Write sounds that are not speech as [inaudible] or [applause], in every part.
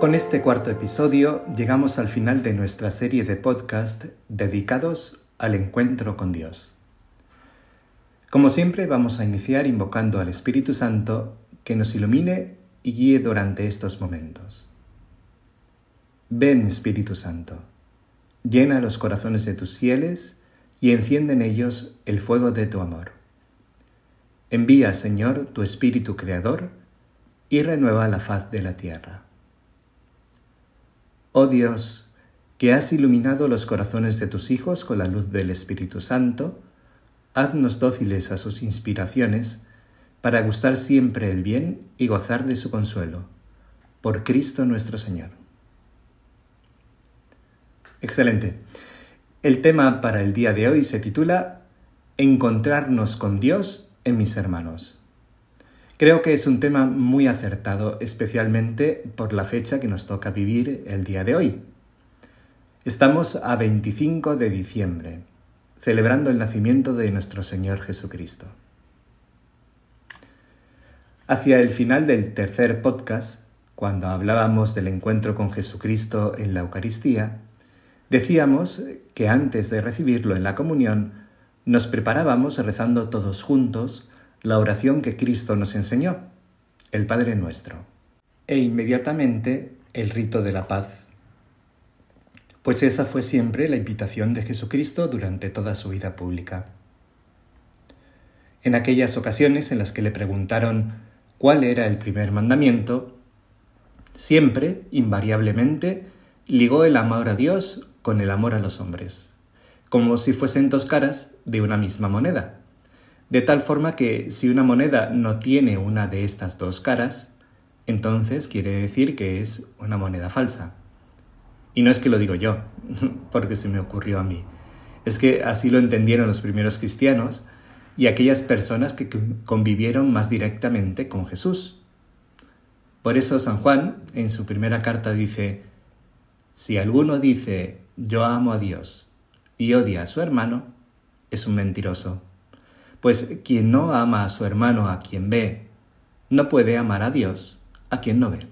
Con este cuarto episodio llegamos al final de nuestra serie de podcast dedicados al encuentro con Dios. Como siempre vamos a iniciar invocando al Espíritu Santo que nos ilumine y guíe durante estos momentos. Ven Espíritu Santo, llena los corazones de tus fieles y enciende en ellos el fuego de tu amor. Envía, Señor, tu Espíritu Creador y renueva la faz de la tierra. Oh Dios, que has iluminado los corazones de tus hijos con la luz del Espíritu Santo, haznos dóciles a sus inspiraciones, para gustar siempre el bien y gozar de su consuelo. Por Cristo nuestro Señor. Excelente. El tema para el día de hoy se titula Encontrarnos con Dios en mis hermanos. Creo que es un tema muy acertado, especialmente por la fecha que nos toca vivir el día de hoy, Estamos a 25 de diciembre, celebrando el nacimiento de nuestro Señor Jesucristo. Hacia el final del tercer podcast, cuando hablábamos del encuentro con Jesucristo en la Eucaristía, decíamos que antes de recibirlo en la comunión, nos preparábamos rezando todos juntos la oración que Cristo nos enseñó, el Padre nuestro, e inmediatamente el rito de la paz pues esa fue siempre la invitación de Jesucristo durante toda su vida pública. En aquellas ocasiones en las que le preguntaron cuál era el primer mandamiento, siempre, invariablemente, ligó el amor a Dios con el amor a los hombres, como si fuesen dos caras de una misma moneda, de tal forma que si una moneda no tiene una de estas dos caras, entonces quiere decir que es una moneda falsa. Y no es que lo digo yo, [laughs] porque se me ocurrió a mí. Es que así lo entendieron los primeros cristianos y aquellas personas que convivieron más directamente con Jesús. Por eso San Juan en su primera carta dice, si alguno dice yo amo a Dios y odia a su hermano, es un mentiroso. Pues quien no ama a su hermano a quien ve, no puede amar a Dios a quien no ve.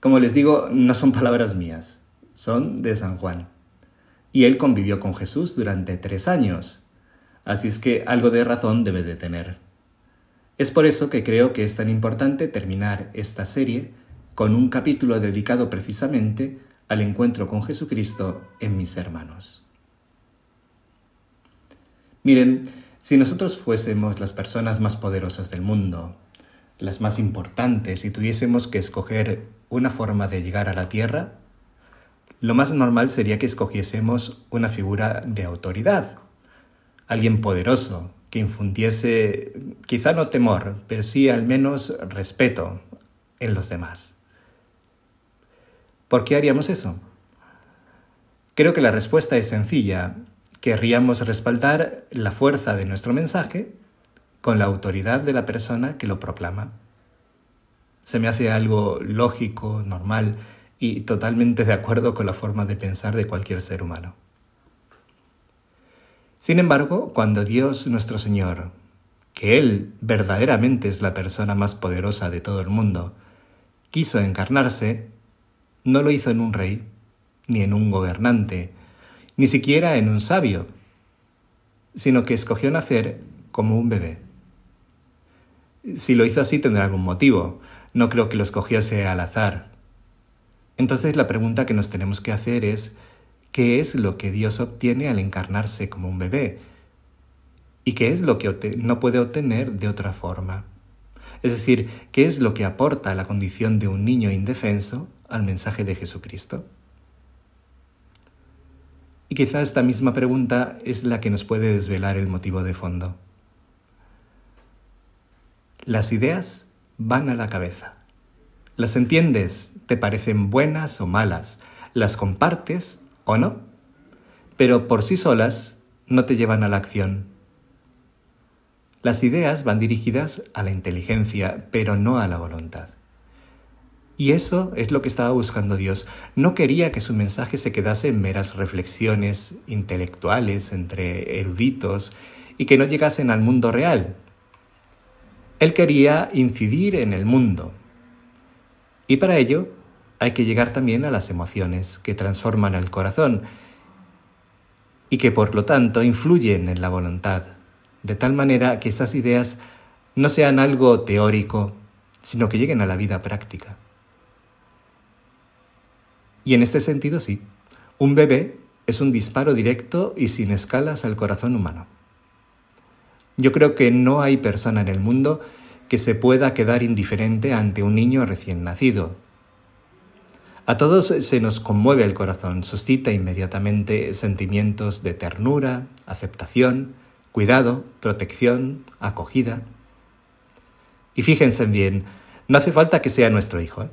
Como les digo, no son palabras mías, son de San Juan. Y él convivió con Jesús durante tres años, así es que algo de razón debe de tener. Es por eso que creo que es tan importante terminar esta serie con un capítulo dedicado precisamente al encuentro con Jesucristo en mis hermanos. Miren, si nosotros fuésemos las personas más poderosas del mundo, las más importantes, y tuviésemos que escoger una forma de llegar a la Tierra, lo más normal sería que escogiésemos una figura de autoridad, alguien poderoso, que infundiese quizá no temor, pero sí al menos respeto en los demás. ¿Por qué haríamos eso? Creo que la respuesta es sencilla. Querríamos respaldar la fuerza de nuestro mensaje con la autoridad de la persona que lo proclama. Se me hace algo lógico, normal y totalmente de acuerdo con la forma de pensar de cualquier ser humano. Sin embargo, cuando Dios nuestro Señor, que Él verdaderamente es la persona más poderosa de todo el mundo, quiso encarnarse, no lo hizo en un rey, ni en un gobernante, ni siquiera en un sabio, sino que escogió nacer como un bebé. Si lo hizo así tendrá algún motivo. No creo que lo escogiese al azar. Entonces la pregunta que nos tenemos que hacer es, ¿qué es lo que Dios obtiene al encarnarse como un bebé? ¿Y qué es lo que no puede obtener de otra forma? Es decir, ¿qué es lo que aporta la condición de un niño indefenso al mensaje de Jesucristo? Y quizá esta misma pregunta es la que nos puede desvelar el motivo de fondo. Las ideas van a la cabeza Las entiendes, te parecen buenas o malas, las compartes o no, pero por sí solas no te llevan a la acción. Las ideas van dirigidas a la inteligencia, pero no a la voluntad. Y eso es lo que estaba buscando Dios. No quería que su mensaje se quedase en meras reflexiones intelectuales entre eruditos y que no llegasen al mundo real. Él quería incidir en el mundo. Y para ello hay que llegar también a las emociones que transforman el corazón y que por lo tanto influyen en la voluntad, de tal manera que esas ideas no sean algo teórico, sino que lleguen a la vida práctica. Y en este sentido sí, un bebé es un disparo directo y sin escalas al corazón humano. Yo creo que no hay persona en el mundo que se pueda quedar indiferente ante un niño recién nacido. A todos se nos conmueve el corazón, suscita inmediatamente sentimientos de ternura, aceptación, cuidado, protección, acogida. Y fíjense bien, no hace falta que sea nuestro hijo. ¿eh?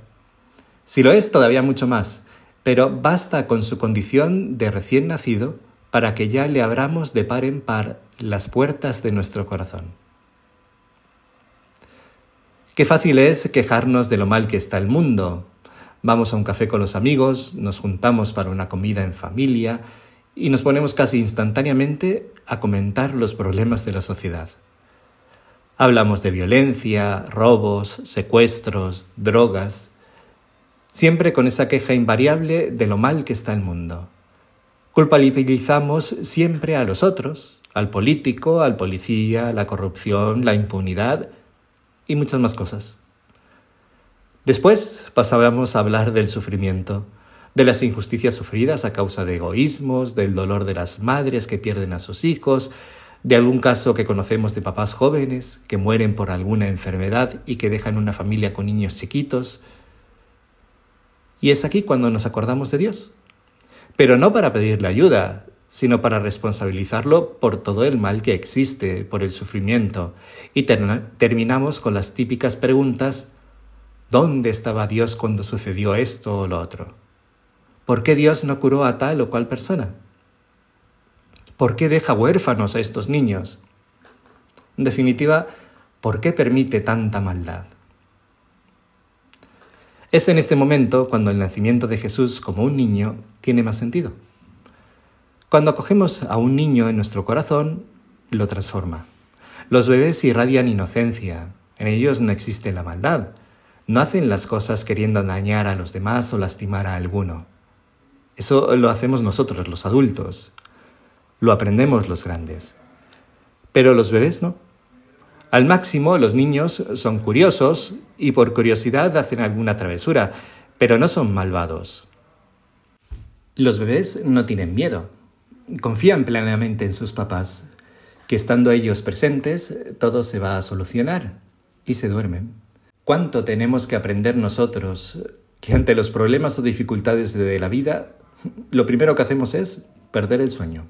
Si lo es, todavía mucho más, pero basta con su condición de recién nacido para que ya le abramos de par en par las puertas de nuestro corazón. Qué fácil es quejarnos de lo mal que está el mundo. Vamos a un café con los amigos, nos juntamos para una comida en familia y nos ponemos casi instantáneamente a comentar los problemas de la sociedad. Hablamos de violencia, robos, secuestros, drogas, siempre con esa queja invariable de lo mal que está el mundo. Culpabilizamos siempre a los otros, al político, al policía, la corrupción, la impunidad y muchas más cosas. Después pasábamos a hablar del sufrimiento, de las injusticias sufridas a causa de egoísmos, del dolor de las madres que pierden a sus hijos, de algún caso que conocemos de papás jóvenes que mueren por alguna enfermedad y que dejan una familia con niños chiquitos, y es aquí cuando nos acordamos de Dios. Pero no para pedirle ayuda, sino para responsabilizarlo por todo el mal que existe, por el sufrimiento. Y terminamos con las típicas preguntas, ¿dónde estaba Dios cuando sucedió esto o lo otro? ¿Por qué Dios no curó a tal o cual persona? ¿Por qué deja huérfanos a estos niños? En definitiva, ¿por qué permite tanta maldad? Es en este momento cuando el nacimiento de Jesús como un niño tiene más sentido. Cuando acogemos a un niño en nuestro corazón, lo transforma. Los bebés irradian inocencia, en ellos no existe la maldad, no hacen las cosas queriendo dañar a los demás o lastimar a alguno. Eso lo hacemos nosotros, los adultos, lo aprendemos los grandes. Pero los bebés no. Al máximo, los niños son curiosos y por curiosidad hacen alguna travesura, pero no son malvados. Los bebés no tienen miedo. Confían plenamente en sus papás, que estando ellos presentes, todo se va a solucionar y se duermen. ¿Cuánto tenemos que aprender nosotros que ante los problemas o dificultades de la vida, lo primero que hacemos es perder el sueño?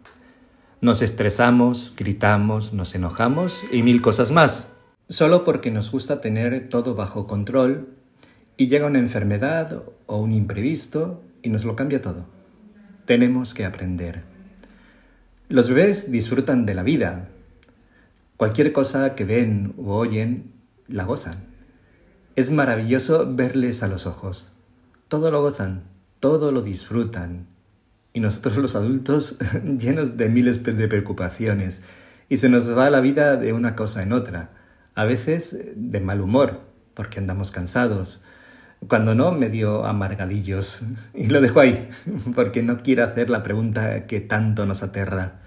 Nos estresamos, gritamos, nos enojamos y mil cosas más, solo porque nos gusta tener todo bajo control y llega una enfermedad o un imprevisto y nos lo cambia todo. Tenemos que aprender. Los bebés disfrutan de la vida. Cualquier cosa que ven o oyen, la gozan. Es maravilloso verles a los ojos. Todo lo gozan, todo lo disfrutan y nosotros los adultos [laughs] llenos de miles de preocupaciones y se nos va la vida de una cosa en otra, a veces de mal humor, porque andamos cansados, cuando no medio amargadillos. [laughs] Y lo dejo ahí, [laughs] porque no quiero hacer la pregunta que tanto nos aterra,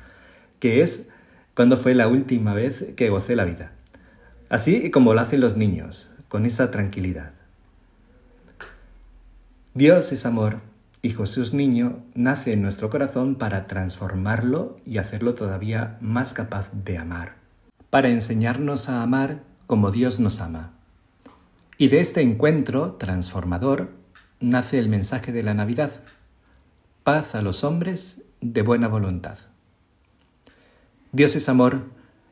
que es ¿cuándo fue la última vez que gocé la vida? Así como lo hacen los niños, con esa tranquilidad. Dios es amor y Jesús niño nace en nuestro corazón para transformarlo y hacerlo todavía más capaz de amar, para enseñarnos a amar como Dios nos ama. Y de este encuentro transformador nace el mensaje de la Navidad, paz a los hombres de buena voluntad. Dios es amor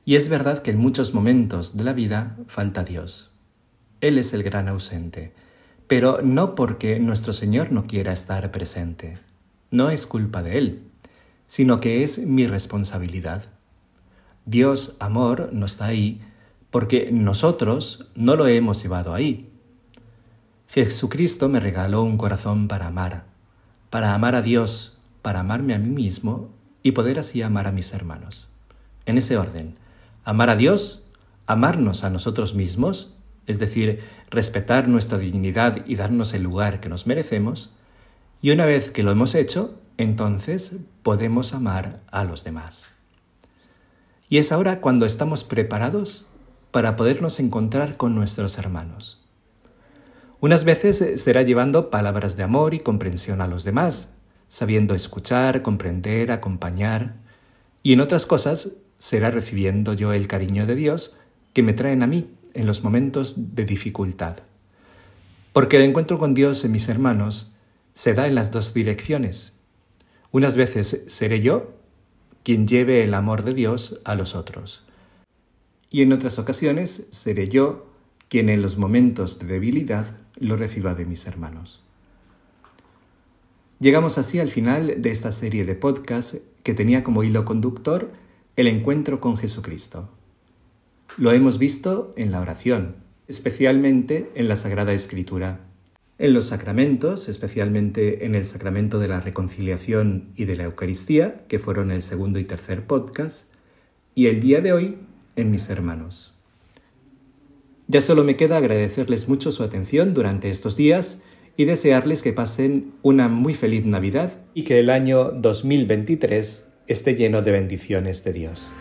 y es verdad que en muchos momentos de la vida falta Dios. Él es el gran ausente pero no porque nuestro Señor no quiera estar presente. No es culpa de Él, sino que es mi responsabilidad. Dios, amor, no está ahí porque nosotros no lo hemos llevado ahí. Jesucristo me regaló un corazón para amar, para amar a Dios, para amarme a mí mismo y poder así amar a mis hermanos. En ese orden, amar a Dios, amarnos a nosotros mismos, es decir, respetar nuestra dignidad y darnos el lugar que nos merecemos, y una vez que lo hemos hecho, entonces podemos amar a los demás. Y es ahora cuando estamos preparados para podernos encontrar con nuestros hermanos. Unas veces será llevando palabras de amor y comprensión a los demás, sabiendo escuchar, comprender, acompañar, y en otras cosas será recibiendo yo el cariño de Dios que me traen a mí en los momentos de dificultad. Porque el encuentro con Dios en mis hermanos se da en las dos direcciones. Unas veces seré yo quien lleve el amor de Dios a los otros. Y en otras ocasiones seré yo quien en los momentos de debilidad lo reciba de mis hermanos. Llegamos así al final de esta serie de podcasts que tenía como hilo conductor el encuentro con Jesucristo. Lo hemos visto en la oración, especialmente en la Sagrada Escritura, en los sacramentos, especialmente en el sacramento de la reconciliación y de la Eucaristía, que fueron el segundo y tercer podcast, y el día de hoy en mis hermanos. Ya solo me queda agradecerles mucho su atención durante estos días y desearles que pasen una muy feliz Navidad y que el año 2023 esté lleno de bendiciones de Dios.